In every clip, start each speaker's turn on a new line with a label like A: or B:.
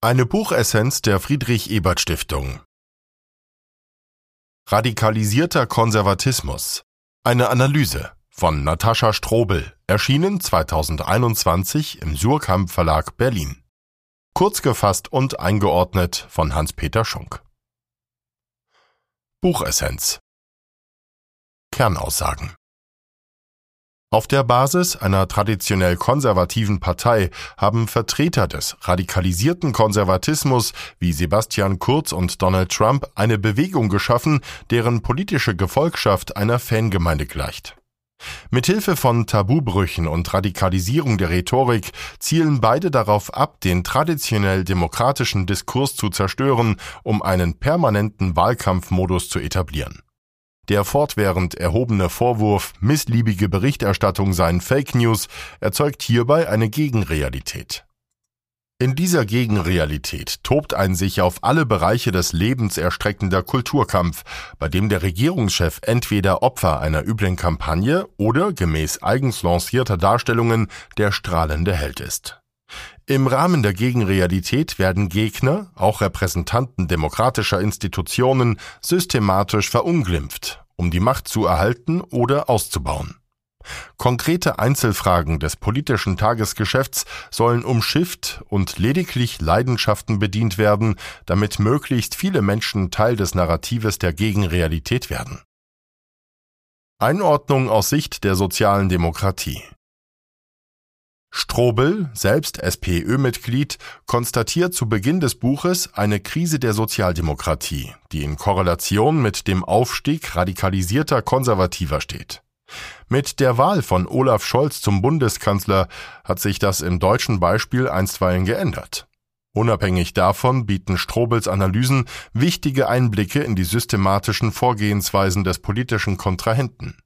A: Eine Buchessenz der Friedrich Ebert Stiftung. Radikalisierter Konservatismus. Eine Analyse von Natascha Strobel, erschienen 2021 im Surkamp Verlag Berlin. Kurz gefasst und eingeordnet von Hans-Peter Schunk. Buchessenz. Kernaussagen. Auf der Basis einer traditionell konservativen Partei haben Vertreter des radikalisierten Konservatismus wie Sebastian Kurz und Donald Trump eine Bewegung geschaffen, deren politische Gefolgschaft einer Fangemeinde gleicht. Mithilfe von Tabubrüchen und Radikalisierung der Rhetorik zielen beide darauf ab, den traditionell demokratischen Diskurs zu zerstören, um einen permanenten Wahlkampfmodus zu etablieren. Der fortwährend erhobene Vorwurf, missliebige Berichterstattung seien Fake News, erzeugt hierbei eine Gegenrealität. In dieser Gegenrealität tobt ein sich auf alle Bereiche des Lebens erstreckender Kulturkampf, bei dem der Regierungschef entweder Opfer einer üblen Kampagne oder gemäß eigens lancierter Darstellungen der strahlende Held ist. Im Rahmen der Gegenrealität werden Gegner, auch Repräsentanten demokratischer Institutionen, systematisch verunglimpft, um die Macht zu erhalten oder auszubauen. Konkrete Einzelfragen des politischen Tagesgeschäfts sollen umschifft und lediglich Leidenschaften bedient werden, damit möglichst viele Menschen Teil des Narratives der Gegenrealität werden. Einordnung aus Sicht der sozialen Demokratie Strobel, selbst SPÖ-Mitglied, konstatiert zu Beginn des Buches eine Krise der Sozialdemokratie, die in Korrelation mit dem Aufstieg radikalisierter Konservativer steht. Mit der Wahl von Olaf Scholz zum Bundeskanzler hat sich das im deutschen Beispiel einstweilen geändert. Unabhängig davon bieten Strobels Analysen wichtige Einblicke in die systematischen Vorgehensweisen des politischen Kontrahenten.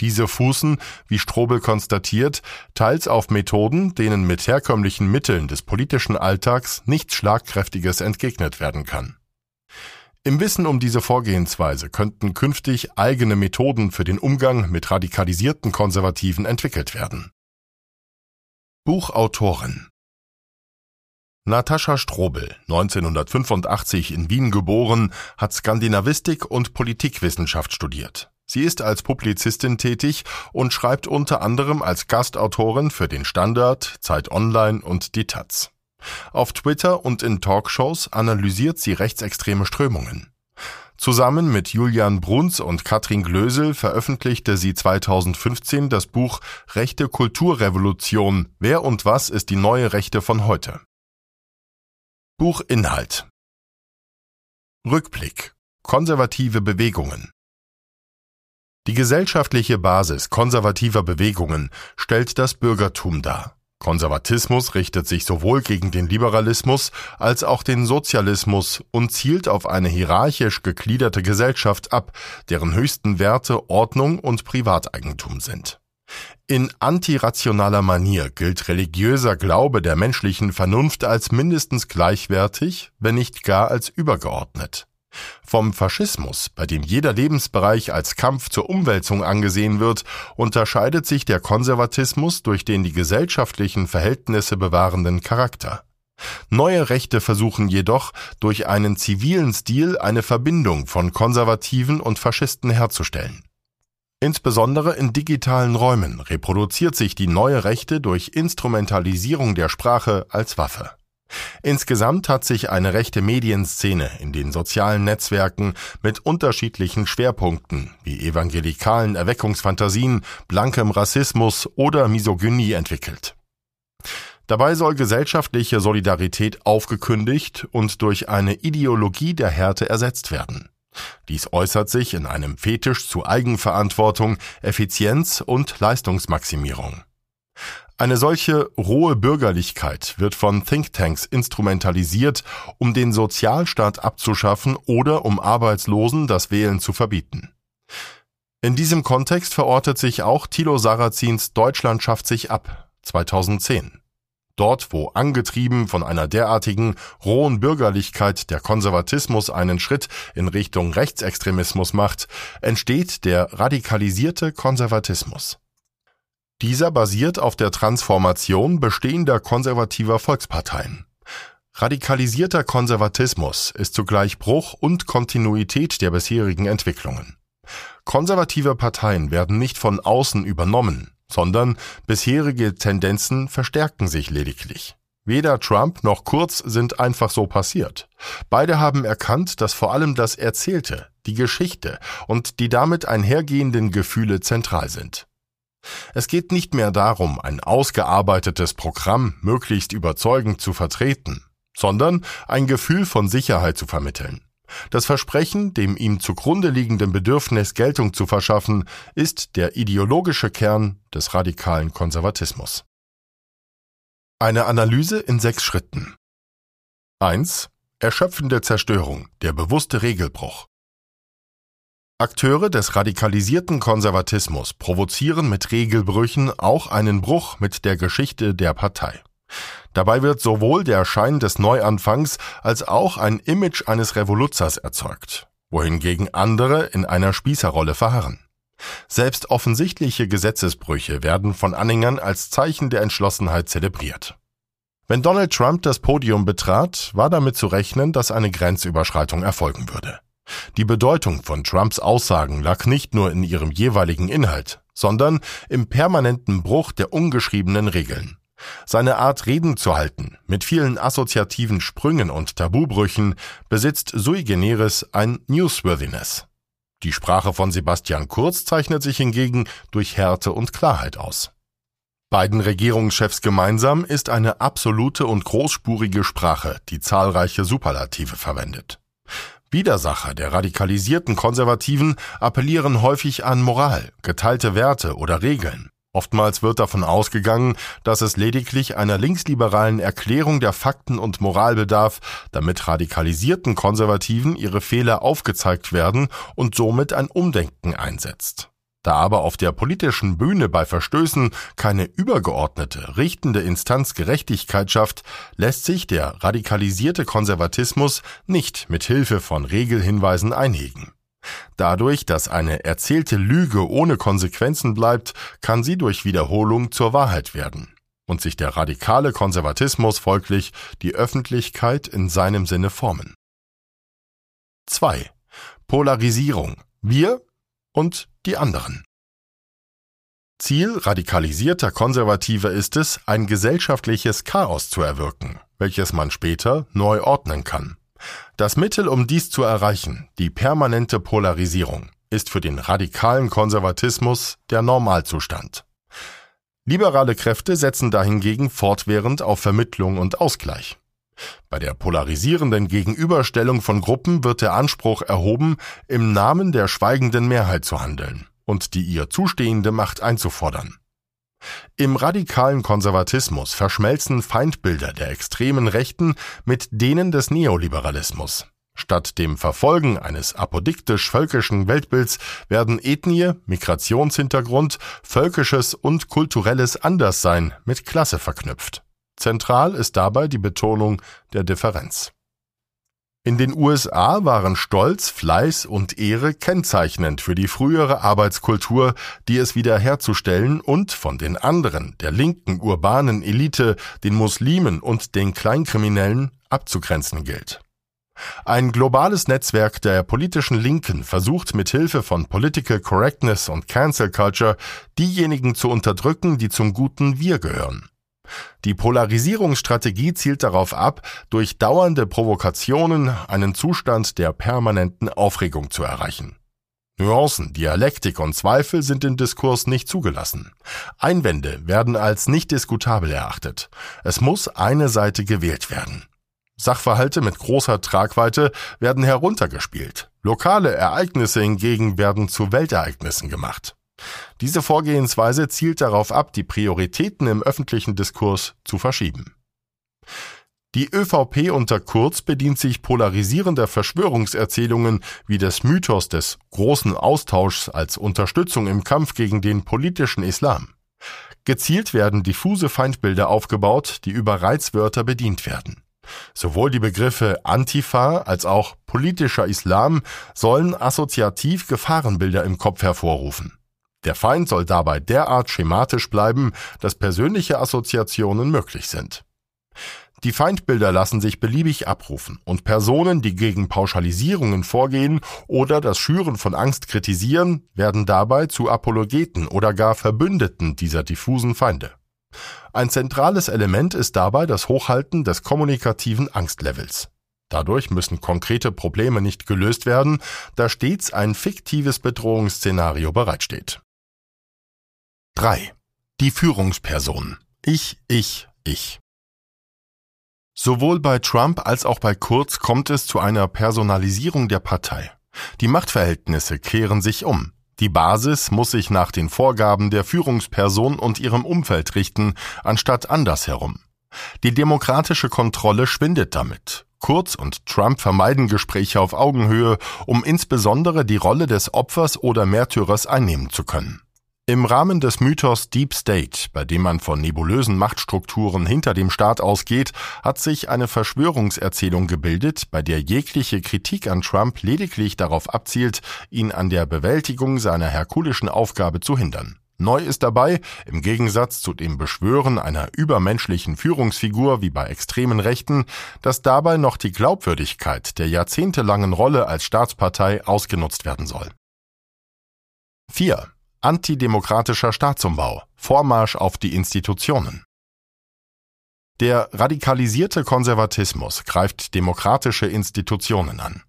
A: Diese fußen, wie Strobel konstatiert, teils auf Methoden, denen mit herkömmlichen Mitteln des politischen Alltags nichts Schlagkräftiges entgegnet werden kann. Im Wissen um diese Vorgehensweise könnten künftig eigene Methoden für den Umgang mit radikalisierten Konservativen entwickelt werden. Buchautorin Natascha Strobel, 1985 in Wien geboren, hat Skandinavistik und Politikwissenschaft studiert. Sie ist als Publizistin tätig und schreibt unter anderem als Gastautorin für den Standard, Zeit Online und die Taz. Auf Twitter und in Talkshows analysiert sie rechtsextreme Strömungen. Zusammen mit Julian Bruns und Katrin Glösel veröffentlichte sie 2015 das Buch Rechte Kulturrevolution. Wer und was ist die neue Rechte von heute? Buchinhalt Rückblick Konservative Bewegungen die gesellschaftliche Basis konservativer Bewegungen stellt das Bürgertum dar. Konservatismus richtet sich sowohl gegen den Liberalismus als auch den Sozialismus und zielt auf eine hierarchisch gegliederte Gesellschaft ab, deren höchsten Werte Ordnung und Privateigentum sind. In antirationaler Manier gilt religiöser Glaube der menschlichen Vernunft als mindestens gleichwertig, wenn nicht gar als übergeordnet. Vom Faschismus, bei dem jeder Lebensbereich als Kampf zur Umwälzung angesehen wird, unterscheidet sich der Konservatismus durch den die gesellschaftlichen Verhältnisse bewahrenden Charakter. Neue Rechte versuchen jedoch, durch einen zivilen Stil eine Verbindung von Konservativen und Faschisten herzustellen. Insbesondere in digitalen Räumen reproduziert sich die neue Rechte durch Instrumentalisierung der Sprache als Waffe. Insgesamt hat sich eine rechte Medienszene in den sozialen Netzwerken mit unterschiedlichen Schwerpunkten wie evangelikalen Erweckungsfantasien, blankem Rassismus oder Misogynie entwickelt. Dabei soll gesellschaftliche Solidarität aufgekündigt und durch eine Ideologie der Härte ersetzt werden. Dies äußert sich in einem Fetisch zu Eigenverantwortung, Effizienz und Leistungsmaximierung. Eine solche rohe Bürgerlichkeit wird von Thinktanks instrumentalisiert, um den Sozialstaat abzuschaffen oder um Arbeitslosen das Wählen zu verbieten. In diesem Kontext verortet sich auch Thilo Sarrazins Deutschland schafft sich ab 2010. Dort, wo angetrieben von einer derartigen rohen Bürgerlichkeit der Konservatismus einen Schritt in Richtung Rechtsextremismus macht, entsteht der radikalisierte Konservatismus. Dieser basiert auf der Transformation bestehender konservativer Volksparteien. Radikalisierter Konservatismus ist zugleich Bruch und Kontinuität der bisherigen Entwicklungen. Konservative Parteien werden nicht von außen übernommen, sondern bisherige Tendenzen verstärken sich lediglich. Weder Trump noch Kurz sind einfach so passiert. Beide haben erkannt, dass vor allem das Erzählte, die Geschichte und die damit einhergehenden Gefühle zentral sind. Es geht nicht mehr darum, ein ausgearbeitetes Programm möglichst überzeugend zu vertreten, sondern ein Gefühl von Sicherheit zu vermitteln. Das Versprechen, dem ihm zugrunde liegenden Bedürfnis Geltung zu verschaffen, ist der ideologische Kern des radikalen Konservatismus. Eine Analyse in sechs Schritten. 1. Erschöpfende Zerstörung, der bewusste Regelbruch. Akteure des radikalisierten Konservatismus provozieren mit Regelbrüchen auch einen Bruch mit der Geschichte der Partei. Dabei wird sowohl der Schein des Neuanfangs als auch ein Image eines Revoluzers erzeugt, wohingegen andere in einer Spießerrolle verharren. Selbst offensichtliche Gesetzesbrüche werden von Anhängern als Zeichen der Entschlossenheit zelebriert. Wenn Donald Trump das Podium betrat, war damit zu rechnen, dass eine Grenzüberschreitung erfolgen würde. Die Bedeutung von Trumps Aussagen lag nicht nur in ihrem jeweiligen Inhalt, sondern im permanenten Bruch der ungeschriebenen Regeln. Seine Art Reden zu halten, mit vielen assoziativen Sprüngen und Tabubrüchen, besitzt sui generis ein Newsworthiness. Die Sprache von Sebastian Kurz zeichnet sich hingegen durch Härte und Klarheit aus. Beiden Regierungschefs gemeinsam ist eine absolute und großspurige Sprache, die zahlreiche Superlative verwendet. Widersacher der radikalisierten Konservativen appellieren häufig an Moral, geteilte Werte oder Regeln. Oftmals wird davon ausgegangen, dass es lediglich einer linksliberalen Erklärung der Fakten und Moral bedarf, damit radikalisierten Konservativen ihre Fehler aufgezeigt werden und somit ein Umdenken einsetzt. Da aber auf der politischen Bühne bei Verstößen keine übergeordnete, richtende Instanz Gerechtigkeit schafft, lässt sich der radikalisierte Konservatismus nicht mit Hilfe von Regelhinweisen einhegen. Dadurch, dass eine erzählte Lüge ohne Konsequenzen bleibt, kann sie durch Wiederholung zur Wahrheit werden und sich der radikale Konservatismus folglich die Öffentlichkeit in seinem Sinne formen. 2. Polarisierung. Wir und die anderen. Ziel radikalisierter Konservativer ist es, ein gesellschaftliches Chaos zu erwirken, welches man später neu ordnen kann. Das Mittel, um dies zu erreichen, die permanente Polarisierung, ist für den radikalen Konservatismus der Normalzustand. Liberale Kräfte setzen dahingegen fortwährend auf Vermittlung und Ausgleich. Bei der polarisierenden Gegenüberstellung von Gruppen wird der Anspruch erhoben, im Namen der schweigenden Mehrheit zu handeln und die ihr zustehende Macht einzufordern. Im radikalen Konservatismus verschmelzen Feindbilder der extremen Rechten mit denen des Neoliberalismus. Statt dem Verfolgen eines apodiktisch-völkischen Weltbilds werden Ethnie, Migrationshintergrund, völkisches und kulturelles Anderssein mit Klasse verknüpft. Zentral ist dabei die Betonung der Differenz. In den USA waren Stolz, Fleiß und Ehre kennzeichnend für die frühere Arbeitskultur, die es wiederherzustellen und von den anderen, der linken urbanen Elite, den Muslimen und den Kleinkriminellen abzugrenzen gilt. Ein globales Netzwerk der politischen Linken versucht mit Hilfe von Political Correctness und Cancel Culture diejenigen zu unterdrücken, die zum guten Wir gehören. Die Polarisierungsstrategie zielt darauf ab, durch dauernde Provokationen einen Zustand der permanenten Aufregung zu erreichen. Nuancen, Dialektik und Zweifel sind im Diskurs nicht zugelassen. Einwände werden als nicht diskutabel erachtet. Es muss eine Seite gewählt werden. Sachverhalte mit großer Tragweite werden heruntergespielt. Lokale Ereignisse hingegen werden zu Weltereignissen gemacht. Diese Vorgehensweise zielt darauf ab, die Prioritäten im öffentlichen Diskurs zu verschieben. Die ÖVP unter Kurz bedient sich polarisierender Verschwörungserzählungen wie des Mythos des großen Austauschs als Unterstützung im Kampf gegen den politischen Islam. Gezielt werden diffuse Feindbilder aufgebaut, die über Reizwörter bedient werden. Sowohl die Begriffe Antifa als auch politischer Islam sollen assoziativ Gefahrenbilder im Kopf hervorrufen. Der Feind soll dabei derart schematisch bleiben, dass persönliche Assoziationen möglich sind. Die Feindbilder lassen sich beliebig abrufen und Personen, die gegen Pauschalisierungen vorgehen oder das Schüren von Angst kritisieren, werden dabei zu Apologeten oder gar Verbündeten dieser diffusen Feinde. Ein zentrales Element ist dabei das Hochhalten des kommunikativen Angstlevels. Dadurch müssen konkrete Probleme nicht gelöst werden, da stets ein fiktives Bedrohungsszenario bereitsteht. 3. Die Führungsperson. Ich, ich, ich. Sowohl bei Trump als auch bei Kurz kommt es zu einer Personalisierung der Partei. Die Machtverhältnisse kehren sich um. Die Basis muss sich nach den Vorgaben der Führungsperson und ihrem Umfeld richten, anstatt andersherum. Die demokratische Kontrolle schwindet damit. Kurz und Trump vermeiden Gespräche auf Augenhöhe, um insbesondere die Rolle des Opfers oder Märtyrers einnehmen zu können. Im Rahmen des Mythos Deep State, bei dem man von nebulösen Machtstrukturen hinter dem Staat ausgeht, hat sich eine Verschwörungserzählung gebildet, bei der jegliche Kritik an Trump lediglich darauf abzielt, ihn an der Bewältigung seiner herkulischen Aufgabe zu hindern. Neu ist dabei, im Gegensatz zu dem Beschwören einer übermenschlichen Führungsfigur wie bei extremen Rechten, dass dabei noch die Glaubwürdigkeit der jahrzehntelangen Rolle als Staatspartei ausgenutzt werden soll. 4. Antidemokratischer Staatsumbau, Vormarsch auf die Institutionen. Der radikalisierte Konservatismus greift demokratische Institutionen an.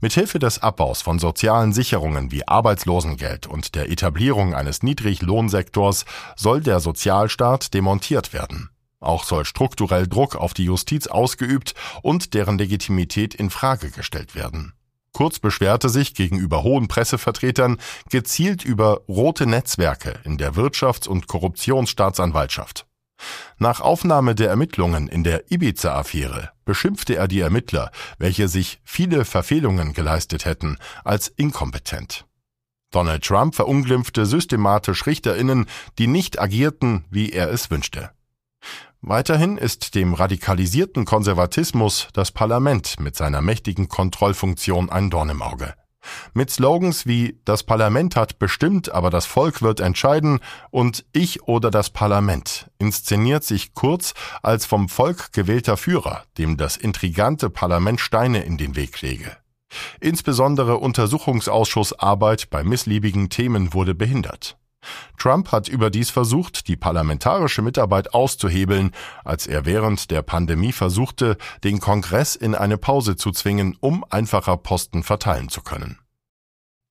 A: Mithilfe des Abbaus von sozialen Sicherungen wie Arbeitslosengeld und der Etablierung eines Niedriglohnsektors soll der Sozialstaat demontiert werden. Auch soll strukturell Druck auf die Justiz ausgeübt und deren Legitimität in Frage gestellt werden. Kurz beschwerte sich gegenüber hohen Pressevertretern gezielt über rote Netzwerke in der Wirtschafts- und Korruptionsstaatsanwaltschaft. Nach Aufnahme der Ermittlungen in der Ibiza-Affäre beschimpfte er die Ermittler, welche sich viele Verfehlungen geleistet hätten, als inkompetent. Donald Trump verunglimpfte systematisch Richterinnen, die nicht agierten, wie er es wünschte. Weiterhin ist dem radikalisierten Konservatismus das Parlament mit seiner mächtigen Kontrollfunktion ein Dorn im Auge. Mit Slogans wie Das Parlament hat bestimmt, aber das Volk wird entscheiden und Ich oder das Parlament inszeniert sich Kurz als vom Volk gewählter Führer, dem das intrigante Parlament Steine in den Weg lege. Insbesondere Untersuchungsausschussarbeit bei missliebigen Themen wurde behindert. Trump hat überdies versucht, die parlamentarische Mitarbeit auszuhebeln, als er während der Pandemie versuchte, den Kongress in eine Pause zu zwingen, um einfacher Posten verteilen zu können.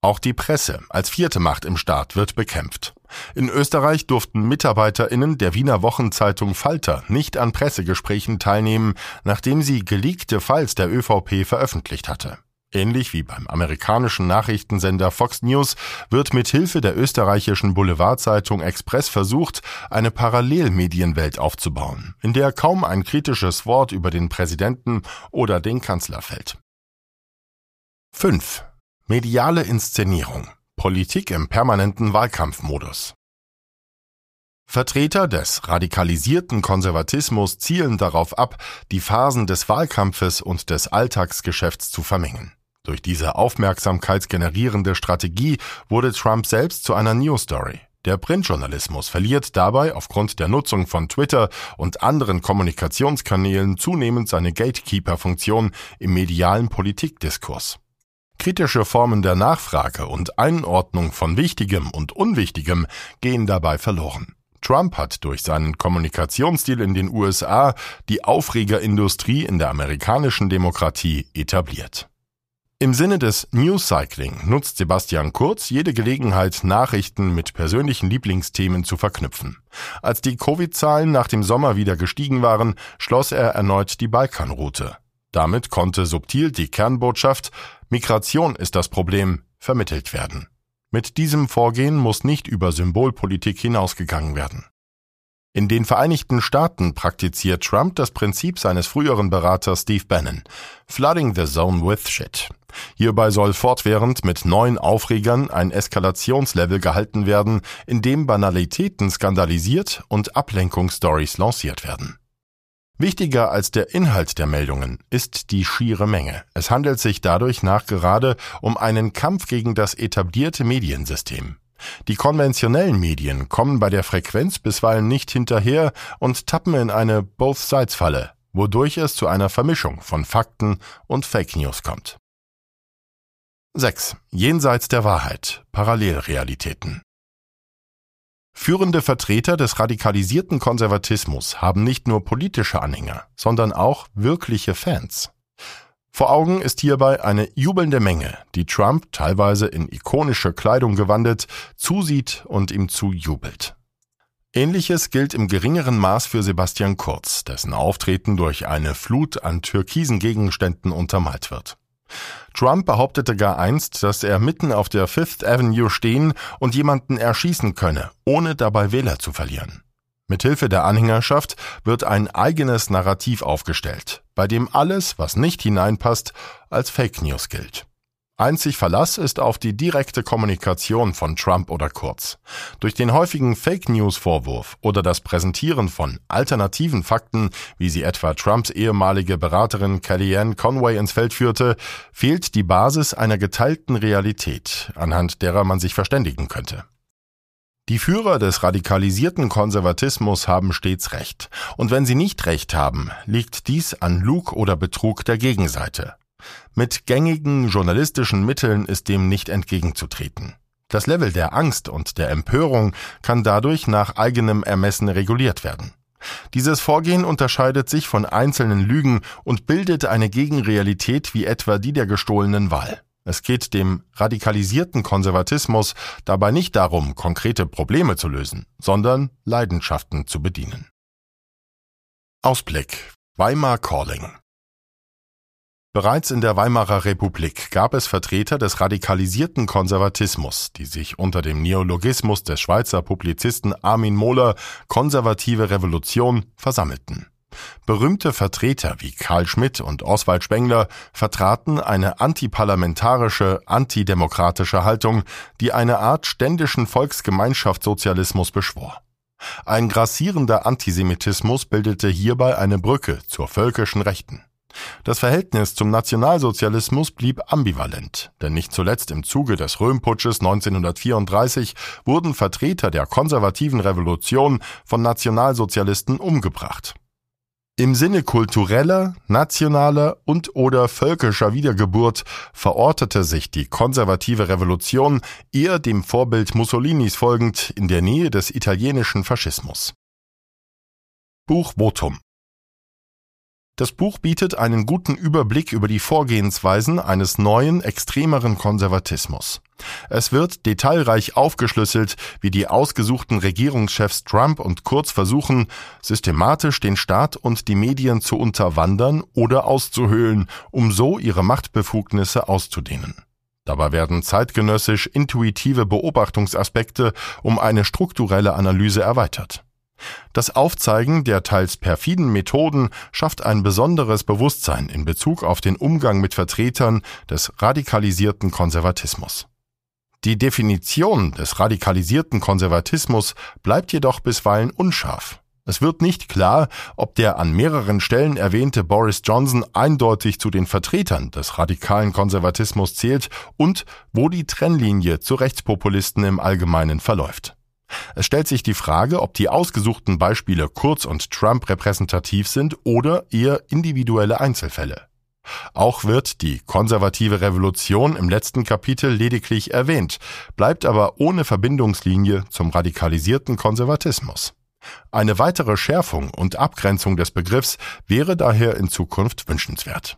A: Auch die Presse als vierte Macht im Staat wird bekämpft. In Österreich durften MitarbeiterInnen der Wiener Wochenzeitung Falter nicht an Pressegesprächen teilnehmen, nachdem sie geleakte Files der ÖVP veröffentlicht hatte. Ähnlich wie beim amerikanischen Nachrichtensender Fox News wird mit Hilfe der österreichischen Boulevardzeitung Express versucht, eine Parallelmedienwelt aufzubauen, in der kaum ein kritisches Wort über den Präsidenten oder den Kanzler fällt. 5. Mediale Inszenierung. Politik im permanenten Wahlkampfmodus. Vertreter des radikalisierten Konservatismus zielen darauf ab, die Phasen des Wahlkampfes und des Alltagsgeschäfts zu vermengen. Durch diese aufmerksamkeitsgenerierende Strategie wurde Trump selbst zu einer News-Story. Der Printjournalismus verliert dabei aufgrund der Nutzung von Twitter und anderen Kommunikationskanälen zunehmend seine Gatekeeper-Funktion im medialen Politikdiskurs. Kritische Formen der Nachfrage und Einordnung von Wichtigem und Unwichtigem gehen dabei verloren. Trump hat durch seinen Kommunikationsstil in den USA die Aufregerindustrie in der amerikanischen Demokratie etabliert. Im Sinne des News Cycling nutzt Sebastian Kurz jede Gelegenheit, Nachrichten mit persönlichen Lieblingsthemen zu verknüpfen. Als die Covid-Zahlen nach dem Sommer wieder gestiegen waren, schloss er erneut die Balkanroute. Damit konnte subtil die Kernbotschaft Migration ist das Problem vermittelt werden. Mit diesem Vorgehen muss nicht über Symbolpolitik hinausgegangen werden. In den Vereinigten Staaten praktiziert Trump das Prinzip seines früheren Beraters Steve Bannon, Flooding the Zone with Shit. Hierbei soll fortwährend mit neuen Aufregern ein Eskalationslevel gehalten werden, in dem Banalitäten skandalisiert und Ablenkungsstories lanciert werden. Wichtiger als der Inhalt der Meldungen ist die schiere Menge. Es handelt sich dadurch nachgerade um einen Kampf gegen das etablierte Mediensystem. Die konventionellen Medien kommen bei der Frequenz bisweilen nicht hinterher und tappen in eine Both-Sides-Falle, wodurch es zu einer Vermischung von Fakten und Fake News kommt. 6. Jenseits der Wahrheit. Parallelrealitäten. Führende Vertreter des radikalisierten Konservatismus haben nicht nur politische Anhänger, sondern auch wirkliche Fans. Vor Augen ist hierbei eine jubelnde Menge, die Trump, teilweise in ikonische Kleidung gewandelt, zusieht und ihm zujubelt. Ähnliches gilt im geringeren Maß für Sebastian Kurz, dessen Auftreten durch eine Flut an türkisen Gegenständen untermalt wird. Trump behauptete gar einst, dass er mitten auf der Fifth Avenue stehen und jemanden erschießen könne, ohne dabei Wähler zu verlieren. Mithilfe der Anhängerschaft wird ein eigenes Narrativ aufgestellt, bei dem alles, was nicht hineinpasst, als Fake News gilt. Einzig Verlass ist auf die direkte Kommunikation von Trump oder Kurz. Durch den häufigen Fake News Vorwurf oder das Präsentieren von alternativen Fakten, wie sie etwa Trumps ehemalige Beraterin Kellyanne Conway ins Feld führte, fehlt die Basis einer geteilten Realität, anhand derer man sich verständigen könnte. Die Führer des radikalisierten Konservatismus haben stets Recht, und wenn sie nicht Recht haben, liegt dies an Lug oder Betrug der Gegenseite. Mit gängigen journalistischen Mitteln ist dem nicht entgegenzutreten. Das Level der Angst und der Empörung kann dadurch nach eigenem Ermessen reguliert werden. Dieses Vorgehen unterscheidet sich von einzelnen Lügen und bildet eine Gegenrealität wie etwa die der gestohlenen Wahl. Es geht dem radikalisierten Konservatismus dabei nicht darum, konkrete Probleme zu lösen, sondern Leidenschaften zu bedienen. Ausblick Weimar Calling Bereits in der Weimarer Republik gab es Vertreter des radikalisierten Konservatismus, die sich unter dem Neologismus des Schweizer Publizisten Armin Mohler konservative Revolution versammelten. Berühmte Vertreter wie Karl Schmidt und Oswald Spengler vertraten eine antiparlamentarische, antidemokratische Haltung, die eine Art ständischen Volksgemeinschaftssozialismus beschwor. Ein grassierender Antisemitismus bildete hierbei eine Brücke zur völkischen Rechten. Das Verhältnis zum Nationalsozialismus blieb ambivalent, denn nicht zuletzt im Zuge des Röhmputsches 1934 wurden Vertreter der konservativen Revolution von Nationalsozialisten umgebracht. Im Sinne kultureller, nationaler und oder völkischer Wiedergeburt verortete sich die konservative Revolution eher dem Vorbild Mussolinis folgend in der Nähe des italienischen Faschismus. Buch Votum das Buch bietet einen guten Überblick über die Vorgehensweisen eines neuen, extremeren Konservatismus. Es wird detailreich aufgeschlüsselt, wie die ausgesuchten Regierungschefs Trump und Kurz versuchen, systematisch den Staat und die Medien zu unterwandern oder auszuhöhlen, um so ihre Machtbefugnisse auszudehnen. Dabei werden zeitgenössisch intuitive Beobachtungsaspekte um eine strukturelle Analyse erweitert. Das Aufzeigen der teils perfiden Methoden schafft ein besonderes Bewusstsein in Bezug auf den Umgang mit Vertretern des radikalisierten Konservatismus. Die Definition des radikalisierten Konservatismus bleibt jedoch bisweilen unscharf. Es wird nicht klar, ob der an mehreren Stellen erwähnte Boris Johnson eindeutig zu den Vertretern des radikalen Konservatismus zählt und wo die Trennlinie zu Rechtspopulisten im Allgemeinen verläuft. Es stellt sich die Frage, ob die ausgesuchten Beispiele Kurz und Trump repräsentativ sind oder eher individuelle Einzelfälle. Auch wird die konservative Revolution im letzten Kapitel lediglich erwähnt, bleibt aber ohne Verbindungslinie zum radikalisierten Konservatismus. Eine weitere Schärfung und Abgrenzung des Begriffs wäre daher in Zukunft wünschenswert.